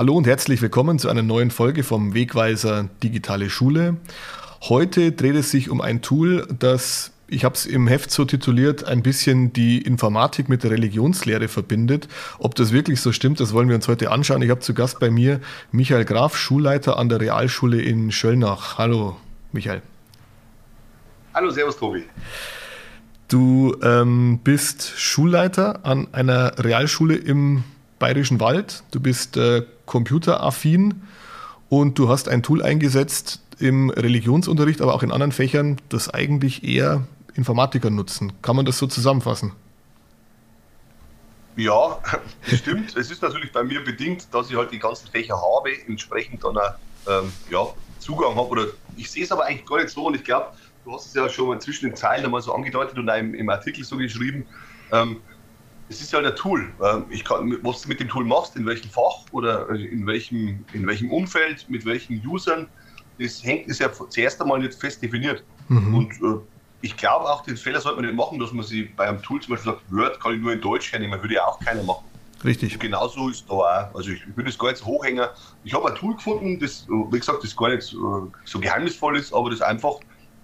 Hallo und herzlich willkommen zu einer neuen Folge vom Wegweiser Digitale Schule. Heute dreht es sich um ein Tool, das, ich habe es im Heft so tituliert, ein bisschen die Informatik mit der Religionslehre verbindet. Ob das wirklich so stimmt, das wollen wir uns heute anschauen. Ich habe zu Gast bei mir Michael Graf, Schulleiter an der Realschule in Schöllnach. Hallo, Michael. Hallo, Servus, Tobi. Du ähm, bist Schulleiter an einer Realschule im Bayerischen Wald. Du bist äh, computeraffin und du hast ein Tool eingesetzt im Religionsunterricht, aber auch in anderen Fächern, das eigentlich eher Informatiker nutzen. Kann man das so zusammenfassen? Ja, stimmt. es ist natürlich bei mir bedingt, dass ich halt die ganzen Fächer habe, entsprechend dann auch, ähm, ja, Zugang habe. Oder ich sehe es aber eigentlich gar nicht so und ich glaube, du hast es ja schon mal zwischen den Zeilen einmal so angedeutet und im, im Artikel so geschrieben. Ähm, es ist halt ein Tool. Ähm, ich kann, was du mit dem Tool machst, in welchem Fach oder in welchem, in welchem Umfeld, mit welchen Usern, das hängt, ist ja zuerst einmal nicht fest definiert. Mhm. Und äh, ich glaube auch, den Fehler sollte man nicht machen, dass man sie bei einem Tool zum Beispiel sagt, Word kann ich nur in Deutsch hernehmen, würde ja auch keiner machen. Richtig. Und genauso ist da auch. Also ich, ich würde das gar nicht so hochhängen. Ich habe ein Tool gefunden, das, wie gesagt, das gar nicht so, so geheimnisvoll ist, aber das einfach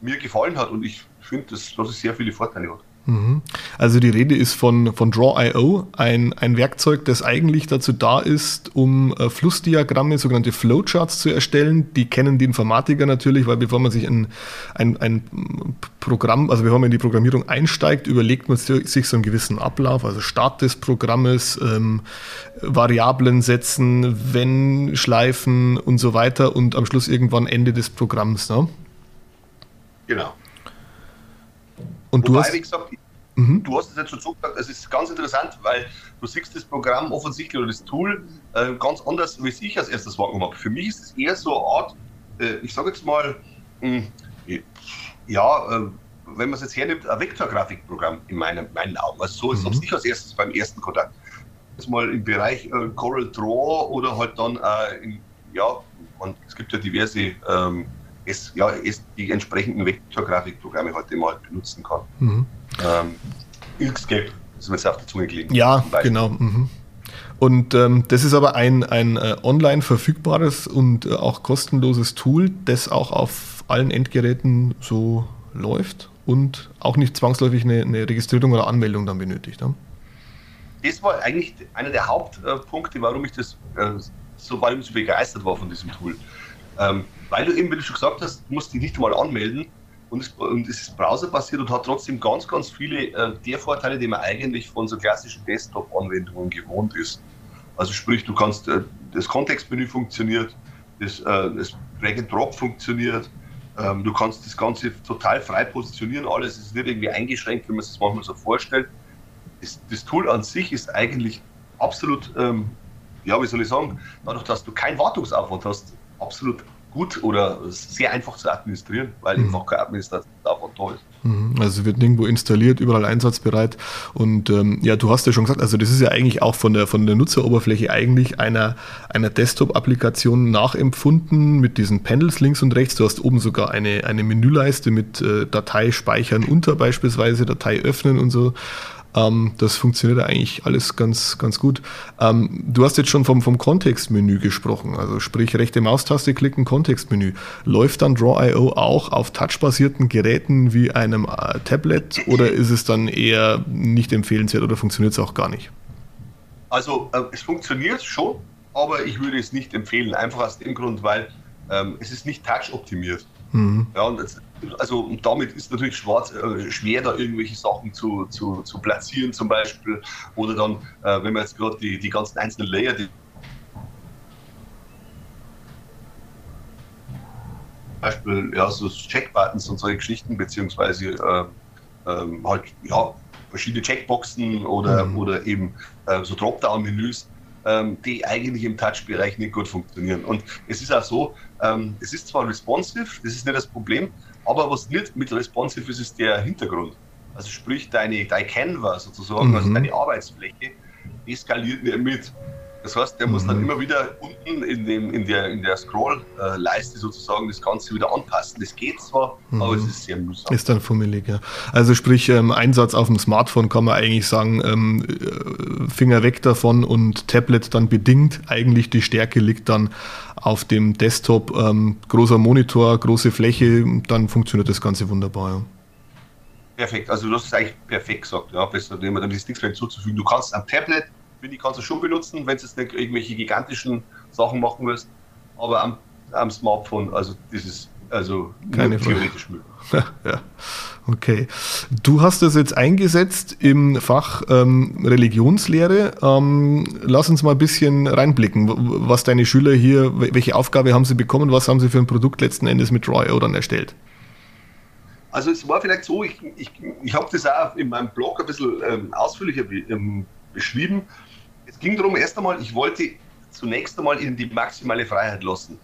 mir gefallen hat und ich finde, dass, dass es sehr viele Vorteile hat. Mhm. Also die Rede ist von, von Draw.io, ein, ein Werkzeug, das eigentlich dazu da ist, um äh, Flussdiagramme, sogenannte Flowcharts zu erstellen. Die kennen die Informatiker natürlich, weil bevor man sich ein, ein, ein Programm, also bevor man in die Programmierung einsteigt, überlegt man sich so einen gewissen Ablauf, also Start des Programmes, ähm, Variablen setzen, wenn Schleifen und so weiter und am Schluss irgendwann Ende des Programms. Ne? Genau. Und Wobei, du hast, wie gesagt, mhm. du hast es jetzt schon so gesagt, es ist ganz interessant, weil du siehst das Programm offensichtlich oder das Tool äh, ganz anders, wie ich als erstes wahrgenommen habe. Für mich ist es eher so eine Art, äh, ich sage jetzt mal, mh, hm, ja, äh, wenn man es jetzt hernimmt, ein Vektorgrafikprogramm in meinen, meinen Augen. Also so ist es mhm. nicht als erstes beim ersten Kontakt. Jetzt mal im Bereich äh, Coral Draw oder halt dann äh, in, ja, man, es gibt ja diverse ähm, es, ja, es die entsprechenden Vektorgrafikprogramme heute mal benutzen kann. Mhm. Ähm, Inkscape ist mir jetzt auf der Zunge gelegen. Ja, genau. Mhm. Und ähm, das ist aber ein, ein äh, online verfügbares und äh, auch kostenloses Tool, das auch auf allen Endgeräten so läuft und auch nicht zwangsläufig eine, eine Registrierung oder Anmeldung dann benötigt. Ja? Das war eigentlich einer der Hauptpunkte, warum ich das äh, so, warum ich so begeistert war von diesem Tool. Ähm, weil du eben, wie du schon gesagt hast, musst dich nicht einmal anmelden und es, und es ist browserbasiert und hat trotzdem ganz, ganz viele äh, der Vorteile, die man eigentlich von so klassischen Desktop-Anwendungen gewohnt ist. Also sprich, du kannst, äh, das Kontextmenü funktioniert, das, äh, das Drag and Drop funktioniert, ähm, du kannst das Ganze total frei positionieren, alles ist nicht irgendwie eingeschränkt, wie man sich das manchmal so vorstellt. Das, das Tool an sich ist eigentlich absolut, ähm, ja, wie soll ich sagen, dadurch, dass du keinen Wartungsaufwand hast, absolut gut oder sehr einfach zu administrieren, weil mhm. einfach kein Administrator davon da ist. Mhm. Also wird nirgendwo installiert, überall einsatzbereit. Und ähm, ja, du hast ja schon gesagt, also das ist ja eigentlich auch von der, von der Nutzeroberfläche eigentlich einer, einer Desktop-Applikation nachempfunden mit diesen Panels links und rechts. Du hast oben sogar eine, eine Menüleiste mit äh, Datei speichern unter beispielsweise, Datei öffnen und so. Ähm, das funktioniert eigentlich alles ganz, ganz gut. Ähm, du hast jetzt schon vom, vom Kontextmenü gesprochen, also sprich rechte Maustaste klicken, Kontextmenü. Läuft dann Draw.io auch auf touchbasierten Geräten wie einem äh, Tablet oder ist es dann eher nicht empfehlenswert oder funktioniert es auch gar nicht? Also äh, es funktioniert schon, aber ich würde es nicht empfehlen, einfach aus dem Grund, weil ähm, es ist nicht touch-optimiert. Mhm. Ja, und jetzt, also damit ist natürlich schwarz, äh, schwer, da irgendwelche Sachen zu, zu, zu platzieren zum Beispiel. Oder dann, äh, wenn man jetzt gerade die, die ganzen einzelnen Layer, die zum Beispiel ja, so Checkbuttons und solche Geschichten, beziehungsweise äh, halt ja, verschiedene Checkboxen oder, mhm. oder eben äh, so Dropdown-Menüs, ähm, die eigentlich im Touch-Bereich nicht gut funktionieren. Und es ist auch so, ähm, es ist zwar responsive, das ist nicht das Problem, aber was nicht mit responsive ist, ist der Hintergrund. Also sprich, deine, deine Canva sozusagen, also mhm. also deine Arbeitsfläche, die skaliert nicht mit. Das heißt, der mhm. muss dann mhm. immer wieder unten in, dem, in der, in der Scroll-Leiste sozusagen das Ganze wieder anpassen. Das geht zwar, mhm. aber es ist sehr mühsam. Ist dann fummelig, ja. Also sprich, ähm, Einsatz auf dem Smartphone kann man eigentlich sagen, ähm, äh, Finger weg davon und Tablet dann bedingt. Eigentlich die Stärke liegt dann auf dem Desktop. Ähm, großer Monitor, große Fläche, dann funktioniert das Ganze wunderbar, ja. Perfekt, also du hast es eigentlich perfekt gesagt. Ja, besser, dem ist nichts mehr hinzuzufügen. Du kannst am Tablet finde ich, kannst du schon benutzen, wenn du jetzt nicht irgendwelche gigantischen Sachen machen willst. Aber am, am Smartphone, also dieses, also Keine theoretisch möglich. ja, okay. Du hast das jetzt eingesetzt im Fach ähm, Religionslehre. Ähm, lass uns mal ein bisschen reinblicken, was deine Schüler hier, welche Aufgabe haben sie bekommen, was haben sie für ein Produkt letzten Endes mit Roy dann erstellt? Also es war vielleicht so, ich, ich, ich habe das auch in meinem Blog ein bisschen ähm, ausführlicher ähm, beschrieben. Es ging darum, erst einmal, ich wollte zunächst einmal ihnen die maximale Freiheit lassen.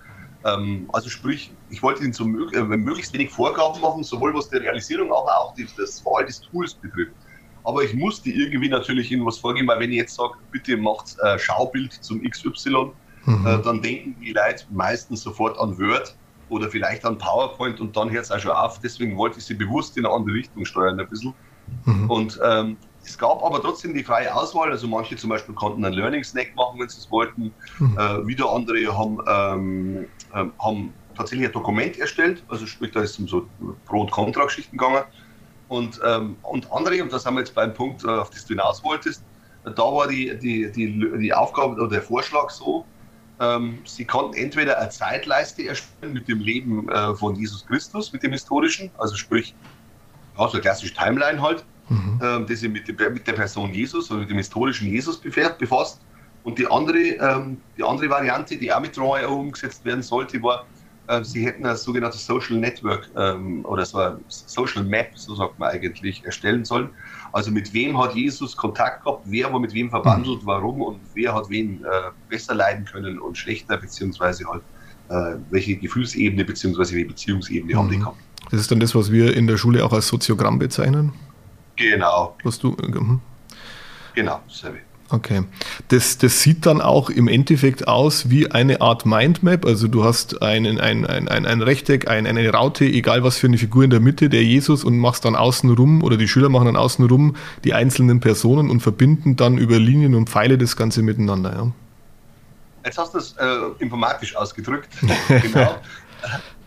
Ähm, also sprich, ich wollte ihnen so mög äh, möglichst wenig Vorgaben machen, sowohl was die Realisierung, aber auch die, das Wahl des Tools betrifft. Aber ich musste irgendwie natürlich ihnen was vorgeben, weil wenn ich jetzt sage, bitte macht äh, Schaubild zum XY, mhm. äh, dann denken die Leute meistens sofort an Word oder vielleicht an PowerPoint und dann hört es auch schon auf. Deswegen wollte ich sie bewusst in eine andere Richtung steuern ein bisschen. Mhm. Und ähm, es gab aber trotzdem die freie Auswahl. Also manche zum Beispiel konnten einen Learning Snack machen, wenn sie es wollten. Mhm. Äh, wieder andere haben, ähm, äh, haben tatsächlich ein Dokument erstellt. Also sprich, da ist es um so Kontra-Geschichten gegangen. Und, ähm, und andere, und das haben wir jetzt beim Punkt, äh, auf das du hinaus wolltest, da war die, die, die, die Aufgabe oder der Vorschlag so, ähm, sie konnten entweder eine Zeitleiste erstellen mit dem Leben äh, von Jesus Christus, mit dem historischen, also sprich, ja, so eine klassische Timeline halt, mhm. ähm, die sich mit, mit, der Person Jesus oder mit dem historischen Jesus befasst. Und die andere, ähm, die andere Variante, die auch mit Roy umgesetzt werden sollte, war, äh, sie hätten ein sogenanntes Social Network ähm, oder so ein Social Map, so sagt man eigentlich, erstellen sollen. Also mit wem hat Jesus Kontakt gehabt, wer war mit wem verwandelt, mhm. warum und wer hat wen äh, besser leiden können und schlechter, beziehungsweise halt äh, welche Gefühlsebene beziehungsweise welche Beziehungsebene mhm. haben die mhm. gehabt. Das ist dann das, was wir in der Schule auch als Soziogramm bezeichnen? Genau. Was du. Mhm. Genau, dasselbe. Okay. Das, das sieht dann auch im Endeffekt aus wie eine Art Mindmap. Also du hast einen, ein, ein, ein, ein Rechteck, ein, eine Raute, egal was für eine Figur in der Mitte, der Jesus, und machst dann außenrum oder die Schüler machen dann außenrum die einzelnen Personen und verbinden dann über Linien und Pfeile das Ganze miteinander. Ja. Jetzt hast du es äh, informatisch ausgedrückt. genau.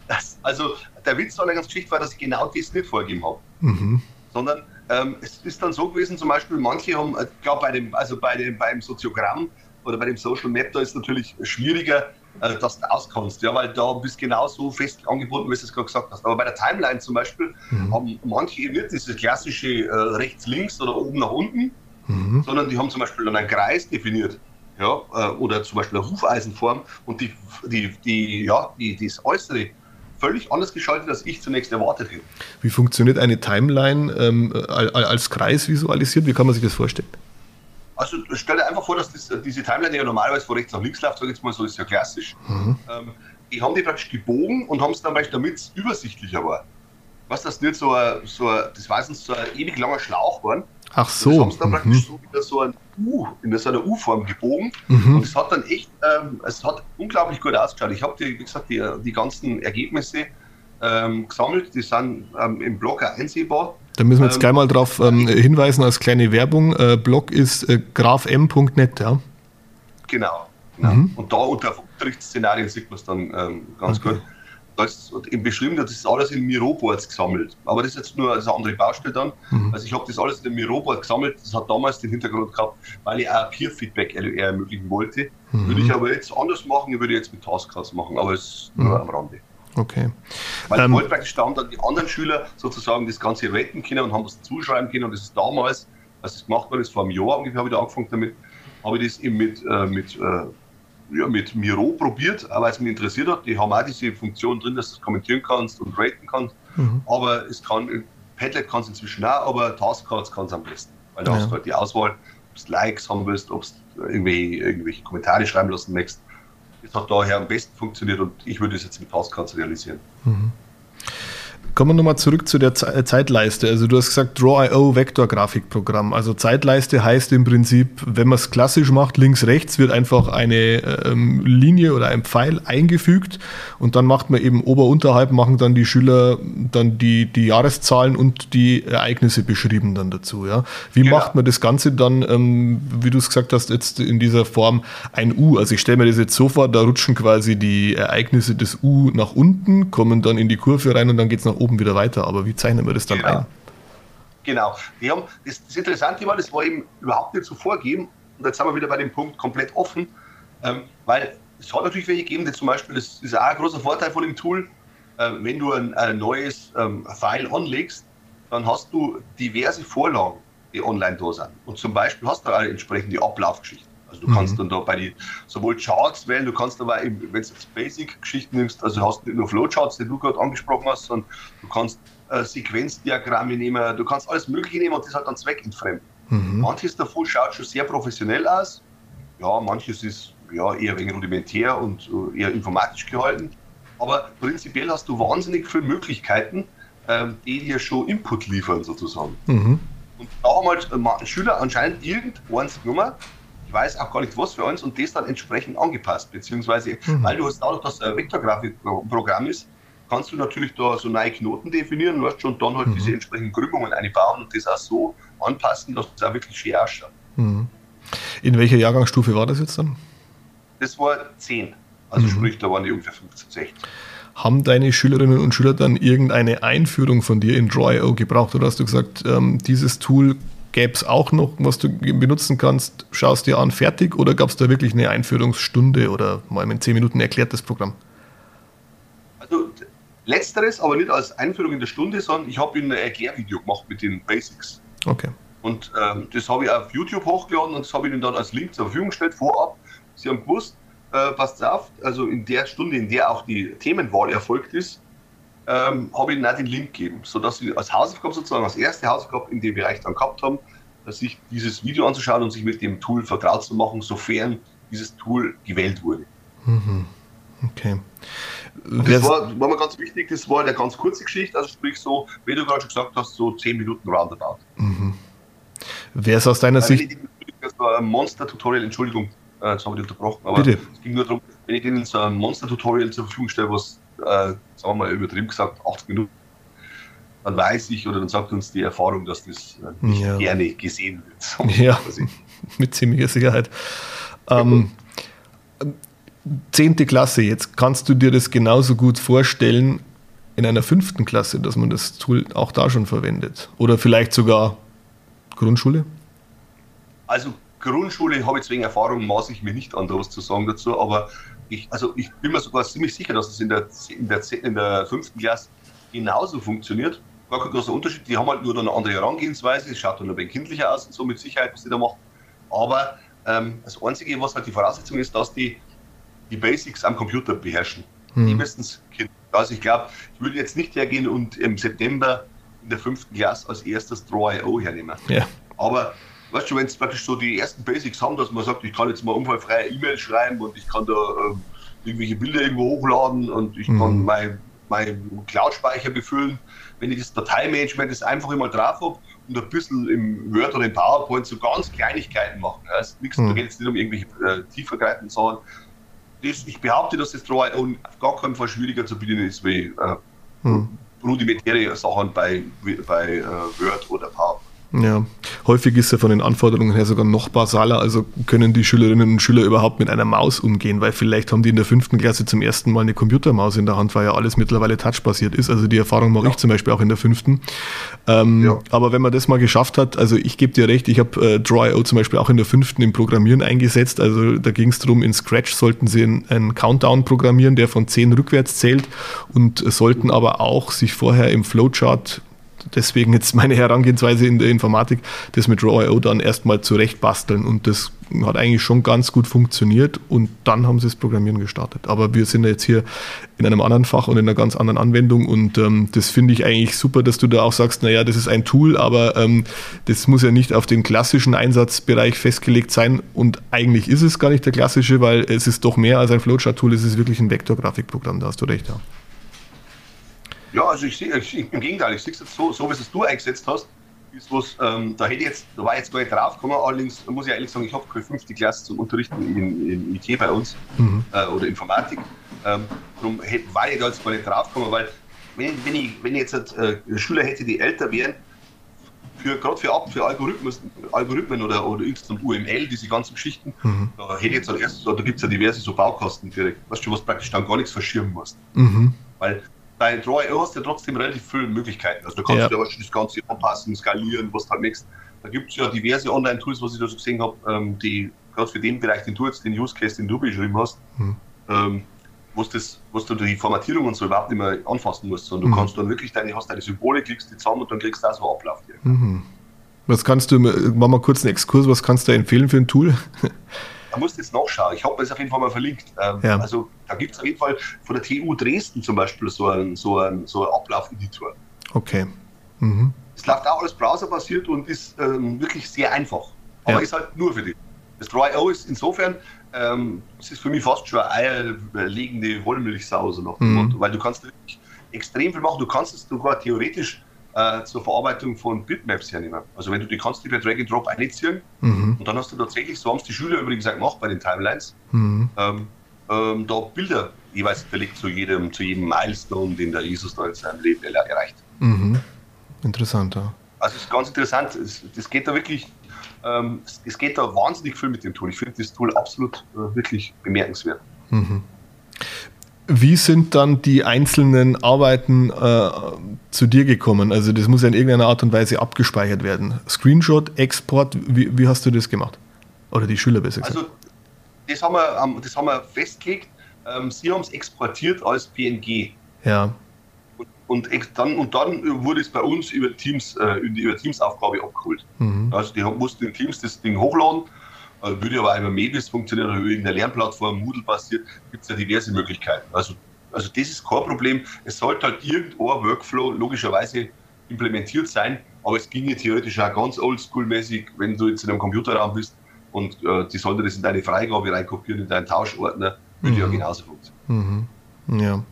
Das, also der Witz an der ganzen Geschichte war, dass ich genau das nicht vorgegeben habe. Mhm. Sondern ähm, es ist dann so gewesen, zum Beispiel, manche haben, ich glaube, bei dem, also bei dem, beim Soziogramm oder bei dem Social Map, da ist natürlich schwieriger, äh, dass du auskommst, ja, weil da bist du genauso fest angebunden, wie du es gerade gesagt hast. Aber bei der Timeline zum Beispiel mhm. haben manche eben nicht diese klassische äh, rechts-links oder oben nach unten, mhm. sondern die haben zum Beispiel dann einen Kreis definiert. Ja, äh, oder zum Beispiel eine Hufeisenform und die, die, die, ja, die, das Äußere völlig anders geschaltet, als ich zunächst erwartet hätte. Wie funktioniert eine Timeline ähm, als Kreis visualisiert? Wie kann man sich das vorstellen? Also stell dir einfach vor, dass das, diese Timeline, die ja normalerweise von rechts nach links läuft, sag ich jetzt mal so, ist ja klassisch. Mhm. Ähm, die haben die praktisch gebogen und haben es dann damit es übersichtlicher war. Was das nicht so ein, so ein, das war so ein ewig langer Schlauch war, Ach so. Das haben sie dann mhm. praktisch so wieder so ein U, in so einer U-Form gebogen. Mhm. Und es hat dann echt, ähm, es hat unglaublich gut ausgeschaut. Ich habe, wie gesagt, die, die ganzen Ergebnisse ähm, gesammelt, die sind ähm, im Blog auch einsehbar. Da müssen wir jetzt ähm, gleich mal darauf ähm, hinweisen als kleine Werbung. Äh, Blog ist äh, grafm.net, ja? Genau. genau. Mhm. Und da unter Unterrichtsszenarien sieht man es dann ähm, ganz okay. gut das eben beschrieben, das ist alles in Miroboards gesammelt. Aber das ist jetzt nur eine andere Baustelle dann. Mhm. Also ich habe das alles in dem Miroboard gesammelt. Das hat damals den Hintergrund gehabt, weil ich auch Peer-Feedback ermöglichen wollte. Mhm. Würde ich aber jetzt anders machen, ich würde jetzt mit Taskcards machen, aber es ist mhm. nur am Rande. Okay. Weil ähm, ich wollte praktisch dann, dann die anderen Schüler sozusagen das Ganze retten können und haben was zuschreiben können. Und das ist damals, als das gemacht wurde, ist vor einem Jahr ungefähr, habe ich da angefangen damit, habe ich das eben mit, äh, mit äh, ja, mit Miro probiert, weil es mich interessiert hat. Die haben auch diese Funktion drin, dass du es kommentieren kannst und raten kannst. Mhm. Aber es kann, Padlet kann es inzwischen auch, aber Taskcards kann es am besten. Weil da ja. hast du halt die Auswahl, ob du Likes haben willst, ob du irgendwie, irgendwelche Kommentare schreiben lassen möchtest. Das hat daher am besten funktioniert und ich würde es jetzt mit Taskcards realisieren. Mhm. Kommen wir nochmal zurück zu der Ze Zeitleiste. Also du hast gesagt Draw.io Vektorgrafikprogramm. Also Zeitleiste heißt im Prinzip, wenn man es klassisch macht, links, rechts wird einfach eine ähm, Linie oder ein Pfeil eingefügt und dann macht man eben ober, unterhalb machen dann die Schüler dann die, die Jahreszahlen und die Ereignisse beschrieben dann dazu. Ja? Wie genau. macht man das Ganze dann, ähm, wie du es gesagt hast, jetzt in dieser Form ein U? Also ich stelle mir das jetzt so vor, da rutschen quasi die Ereignisse des U nach unten, kommen dann in die Kurve rein und dann geht es nach oben wieder weiter. Aber wie zeichnen wir das dann genau. ein? Genau. Die haben, das, das Interessante war, das war eben überhaupt nicht so vorgegeben. Und jetzt sind wir wieder bei dem Punkt komplett offen, ähm, weil es hat natürlich welche gegeben, die zum Beispiel, das ist auch ein großer Vorteil von dem Tool, äh, wenn du ein, ein neues ähm, File anlegst, dann hast du diverse Vorlagen, die online da sind. Und zum Beispiel hast du auch entsprechende Ablaufgeschichten. Also du mhm. kannst dann da bei den sowohl Charts wählen, du kannst aber, wenn du jetzt Basic-Geschichten nimmst, also hast nicht nur Flowcharts, die du gerade angesprochen hast, sondern du kannst äh, Sequenzdiagramme nehmen, du kannst alles Mögliche nehmen und das halt dann zweckentfremden. Mhm. Manches davon schaut schon sehr professionell aus, ja, manches ist ja, eher wenig rudimentär und äh, eher informatisch gehalten. Aber prinzipiell hast du wahnsinnig viele Möglichkeiten, ähm, die dir schon Input liefern, sozusagen. Mhm. Und da haben halt äh, Schüler anscheinend irgendeins genommen, weiß auch gar nicht was für uns, und das dann entsprechend angepasst. Beziehungsweise, mhm. weil du hast dadurch, dass es ein Vektorgrafikprogramm ist, kannst du natürlich da so neue Knoten definieren, weißt schon, und dann halt mhm. diese entsprechenden Krümmungen einbauen und das auch so anpassen, dass es auch wirklich schön ausschaut. Mhm. In welcher Jahrgangsstufe war das jetzt dann? Das war 10. Also mhm. sprich, da waren die ungefähr 15, 16. Haben deine Schülerinnen und Schüler dann irgendeine Einführung von dir in Draw.io gebraucht oder hast du gesagt, ähm, dieses Tool gäbe es auch noch, was du benutzen kannst, schaust dir an, fertig oder gab es da wirklich eine Einführungsstunde oder mal in 10 Minuten erklärt das Programm? Also letzteres, aber nicht als Einführung in der Stunde, sondern ich habe ein Erklärvideo gemacht mit den Basics. Okay. Und ähm, das habe ich auf YouTube hochgeladen und das habe ich ihnen dann als Link zur Verfügung gestellt vorab. Sie haben gewusst, äh, passt auf, also in der Stunde, in der auch die Themenwahl erfolgt ist, ähm, habe ich ihnen auch den Link gegeben, sodass sie als Hausaufgabe sozusagen, als erste Hausaufgabe in dem Bereich dann gehabt haben, sich dieses Video anzuschauen und sich mit dem Tool vertraut zu machen, sofern dieses Tool gewählt wurde. Mhm. Okay. das war, war mir ganz wichtig, das war eine ganz kurze Geschichte, also sprich so, wie du gerade schon gesagt hast, so 10 Minuten roundabout. Mhm. Wer ist aus deiner Sicht. Das war ein Monster-Tutorial, Entschuldigung, äh, jetzt habe ich unterbrochen, aber Bitte. es ging nur darum, wenn ich denen so ein Monster-Tutorial zur Verfügung stelle, was, äh, sagen wir mal übertrieben gesagt, 80 Minuten, dann weiß ich oder dann sagt uns die Erfahrung, dass das äh, nicht ja. gerne gesehen wird. Ja, mit ziemlicher Sicherheit. Ähm, zehnte Klasse, jetzt kannst du dir das genauso gut vorstellen in einer fünften Klasse, dass man das Tool auch da schon verwendet. Oder vielleicht sogar Grundschule? Also Grundschule habe ich wegen Erfahrung, maße ich mir nicht an, da was zu sagen dazu, aber ich, also ich bin mir sogar ziemlich sicher, dass es in der, in der, in der fünften Klasse genauso funktioniert. Gar kein großer Unterschied. Die haben halt nur eine andere Herangehensweise. Es schaut dann ein wenig kindlicher aus und so mit Sicherheit, was die da machen. Aber ähm, das Einzige, was halt die Voraussetzung ist, dass die die Basics am Computer beherrschen. Hm. Die müssen es Also ich glaube, ich würde jetzt nicht hergehen und im September in der fünften Klasse als erstes Draw.io hernehmen. Ja. Aber weißt du, wenn es praktisch so die ersten Basics haben, dass man sagt, ich kann jetzt mal unfallfreie E-Mail schreiben und ich kann da ähm, irgendwelche Bilder irgendwo hochladen und ich mhm. kann mein, mein Cloud-Speicher befüllen. Wenn ich das Dateimanagement das einfach immer drauf habe und ein bisschen im Word oder im PowerPoint so ganz Kleinigkeiten machen. Ja, ist nichts, mhm. Da geht es nicht um irgendwelche äh, tiefergreifenden Sachen. Das, ich behaupte, dass das Draw auf gar keinen Fall schwieriger zu bedienen ist wie äh, mhm. rudimentäre Sachen bei, bei äh, Word oder PowerPoint. Ja, häufig ist er von den Anforderungen her sogar noch basaler. Also können die Schülerinnen und Schüler überhaupt mit einer Maus umgehen, weil vielleicht haben die in der fünften Klasse zum ersten Mal eine Computermaus in der Hand, weil ja alles mittlerweile touchbasiert ist. Also die Erfahrung mache ja. ich zum Beispiel auch in der fünften. Ähm, ja. Aber wenn man das mal geschafft hat, also ich gebe dir recht, ich habe äh, Draw.io zum Beispiel auch in der fünften im Programmieren eingesetzt. Also da ging es darum, in Scratch sollten sie einen, einen Countdown programmieren, der von 10 rückwärts zählt und sollten aber auch sich vorher im Flowchart deswegen jetzt meine Herangehensweise in der Informatik, das mit Raw.io dann erstmal zurechtbasteln und das hat eigentlich schon ganz gut funktioniert und dann haben sie das Programmieren gestartet. Aber wir sind jetzt hier in einem anderen Fach und in einer ganz anderen Anwendung und ähm, das finde ich eigentlich super, dass du da auch sagst, naja, das ist ein Tool, aber ähm, das muss ja nicht auf den klassischen Einsatzbereich festgelegt sein und eigentlich ist es gar nicht der klassische, weil es ist doch mehr als ein Flowchart-Tool, es ist wirklich ein Vektorgrafikprogramm, da hast du recht. Ja. Ja, also ich sehe, im Gegenteil, ich sehe es jetzt so, so wie es du eingesetzt hast, ist was, ähm, da hätte ich jetzt, da war ich jetzt gar nicht drauf gekommen, allerdings muss ich ehrlich sagen, ich habe keine fünfte Klasse zum Unterrichten in, in IT bei uns mhm. äh, oder Informatik. Ähm, darum hätte, war ich da jetzt gar nicht drauf gekommen, weil wenn, wenn, ich, wenn ich jetzt äh, Schüler hätte, die älter wären, für, gerade für, für Algorithmen, Algorithmen oder, oder insgesamt UML, diese ganzen Geschichten, mhm. da hätte ich jetzt als erstes, da gibt es ja diverse so Baukasten für, weißt du, was praktisch dann gar nichts verschirmen musst. Mhm. Weil bei Draw.io hast du ja trotzdem relativ viele Möglichkeiten. Also da kannst ja. du ja das Ganze anpassen, skalieren, was du halt möchtest. Da gibt es ja diverse Online-Tools, was ich da so gesehen habe, ähm, die gerade für den Bereich, den du jetzt, den Use Case, den du beschrieben hast, mhm. ähm, was, das, was du die Formatierung und so überhaupt nicht mehr anfassen musst, sondern du mhm. kannst dann wirklich deine, hast deine Symbole, klickst die zusammen und dann kriegst du auch so einen Ablauf. Mhm. Was kannst du, mach mal kurz einen Exkurs, was kannst du empfehlen für ein Tool? Da musst du jetzt nachschauen. Ich habe es auf jeden Fall mal verlinkt. Ähm, ja. Also da gibt es auf jeden Fall von der TU Dresden zum Beispiel so einen, so einen, so einen Ablaufeditor. Okay. Mhm. Es läuft auch alles browserbasiert und ist ähm, wirklich sehr einfach. Aber ja. ist halt nur für dich. Das Draw.io ist insofern, ähm, es ist für mich fast schon eine eierlegende Wollmilchsau, so nach dem mhm. Weil du kannst wirklich extrem viel machen. Du kannst es sogar theoretisch äh, zur Verarbeitung von Bitmaps hernehmen. Also wenn du die kannst, die per Drag and Drop einziehen mhm. und dann hast du tatsächlich, so haben es die Schüler übrigens auch gemacht bei den Timelines, mhm. ähm, ähm, da Bilder jeweils belegt zu jedem, zu jedem Milestone, den der Jesus da in seinem Leben erreicht. Mhm. Interessant, ja. Also es ist ganz interessant. Es, es geht da wirklich, ähm, es, es, geht da wahnsinnig viel mit dem Tool. Ich finde das Tool absolut äh, wirklich bemerkenswert. Mhm. Wie sind dann die einzelnen Arbeiten äh, zu dir gekommen? Also das muss ja in irgendeiner Art und Weise abgespeichert werden. Screenshot, Export, wie, wie hast du das gemacht? Oder die Schüler besser gesagt? Also das haben wir, das haben wir festgelegt. Ähm, sie haben es exportiert als PNG. Ja. Und, und, dann, und dann wurde es bei uns über Teams, äh, über Teams-Aufgabe abgeholt. Mhm. Also die mussten in Teams das Ding hochladen würde aber über Mebis funktionieren oder über eine Lernplattform, Moodle basiert, gibt es ja diverse Möglichkeiten. Also, also das ist kein Problem. Es sollte halt irgendein Workflow logischerweise implementiert sein, aber es ginge theoretisch auch ganz oldschool-mäßig, wenn du jetzt in einem Computerraum bist und äh, die sollte das in deine Freigabe reinkopieren, in deinen Tauschordner, würde mhm. ja genauso funktionieren. Mhm. Ja.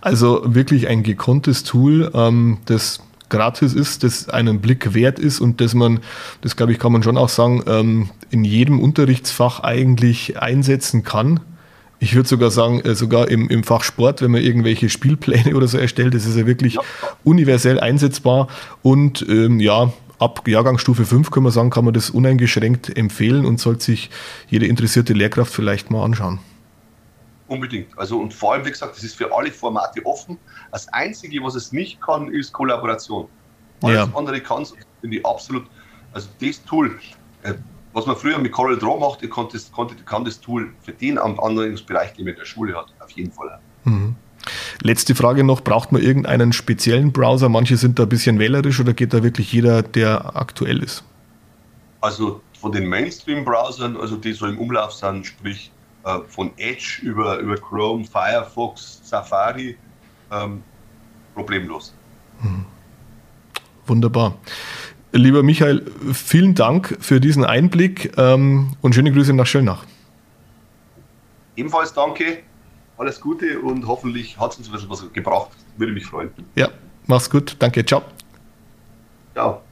Also wirklich ein gekonntes Tool, ähm, das gratis ist, das einen Blick wert ist und dass man, das glaube ich, kann man schon auch sagen, ähm, in jedem Unterrichtsfach eigentlich einsetzen kann. Ich würde sogar sagen, äh, sogar im, im Fach Sport, wenn man irgendwelche Spielpläne oder so erstellt, das ist ja wirklich ja. universell einsetzbar und ähm, ja, ab Jahrgangsstufe 5 kann man sagen, kann man das uneingeschränkt empfehlen und sollte sich jede interessierte Lehrkraft vielleicht mal anschauen. Unbedingt. Also und vor allem, wie gesagt, das ist für alle Formate offen. Das Einzige, was es nicht kann, ist Kollaboration. Alles ja. andere kann es, finde ich absolut. Also das Tool, äh, was man früher mit Corel Draw macht, kann das, kann das Tool für den Anwendungsbereich, den man in der Schule hat, auf jeden Fall. Mhm. Letzte Frage noch, braucht man irgendeinen speziellen Browser? Manche sind da ein bisschen wählerisch oder geht da wirklich jeder, der aktuell ist? Also von den Mainstream-Browsern, also die so im Umlauf sind, sprich äh, von Edge über, über Chrome, Firefox, Safari ähm, problemlos. Hm. Wunderbar. Lieber Michael, vielen Dank für diesen Einblick ähm, und schöne Grüße nach Schönach. Ebenfalls danke, alles Gute und hoffentlich hat es uns was gebracht. Würde mich freuen. Ja, mach's gut. Danke, ciao. Ciao.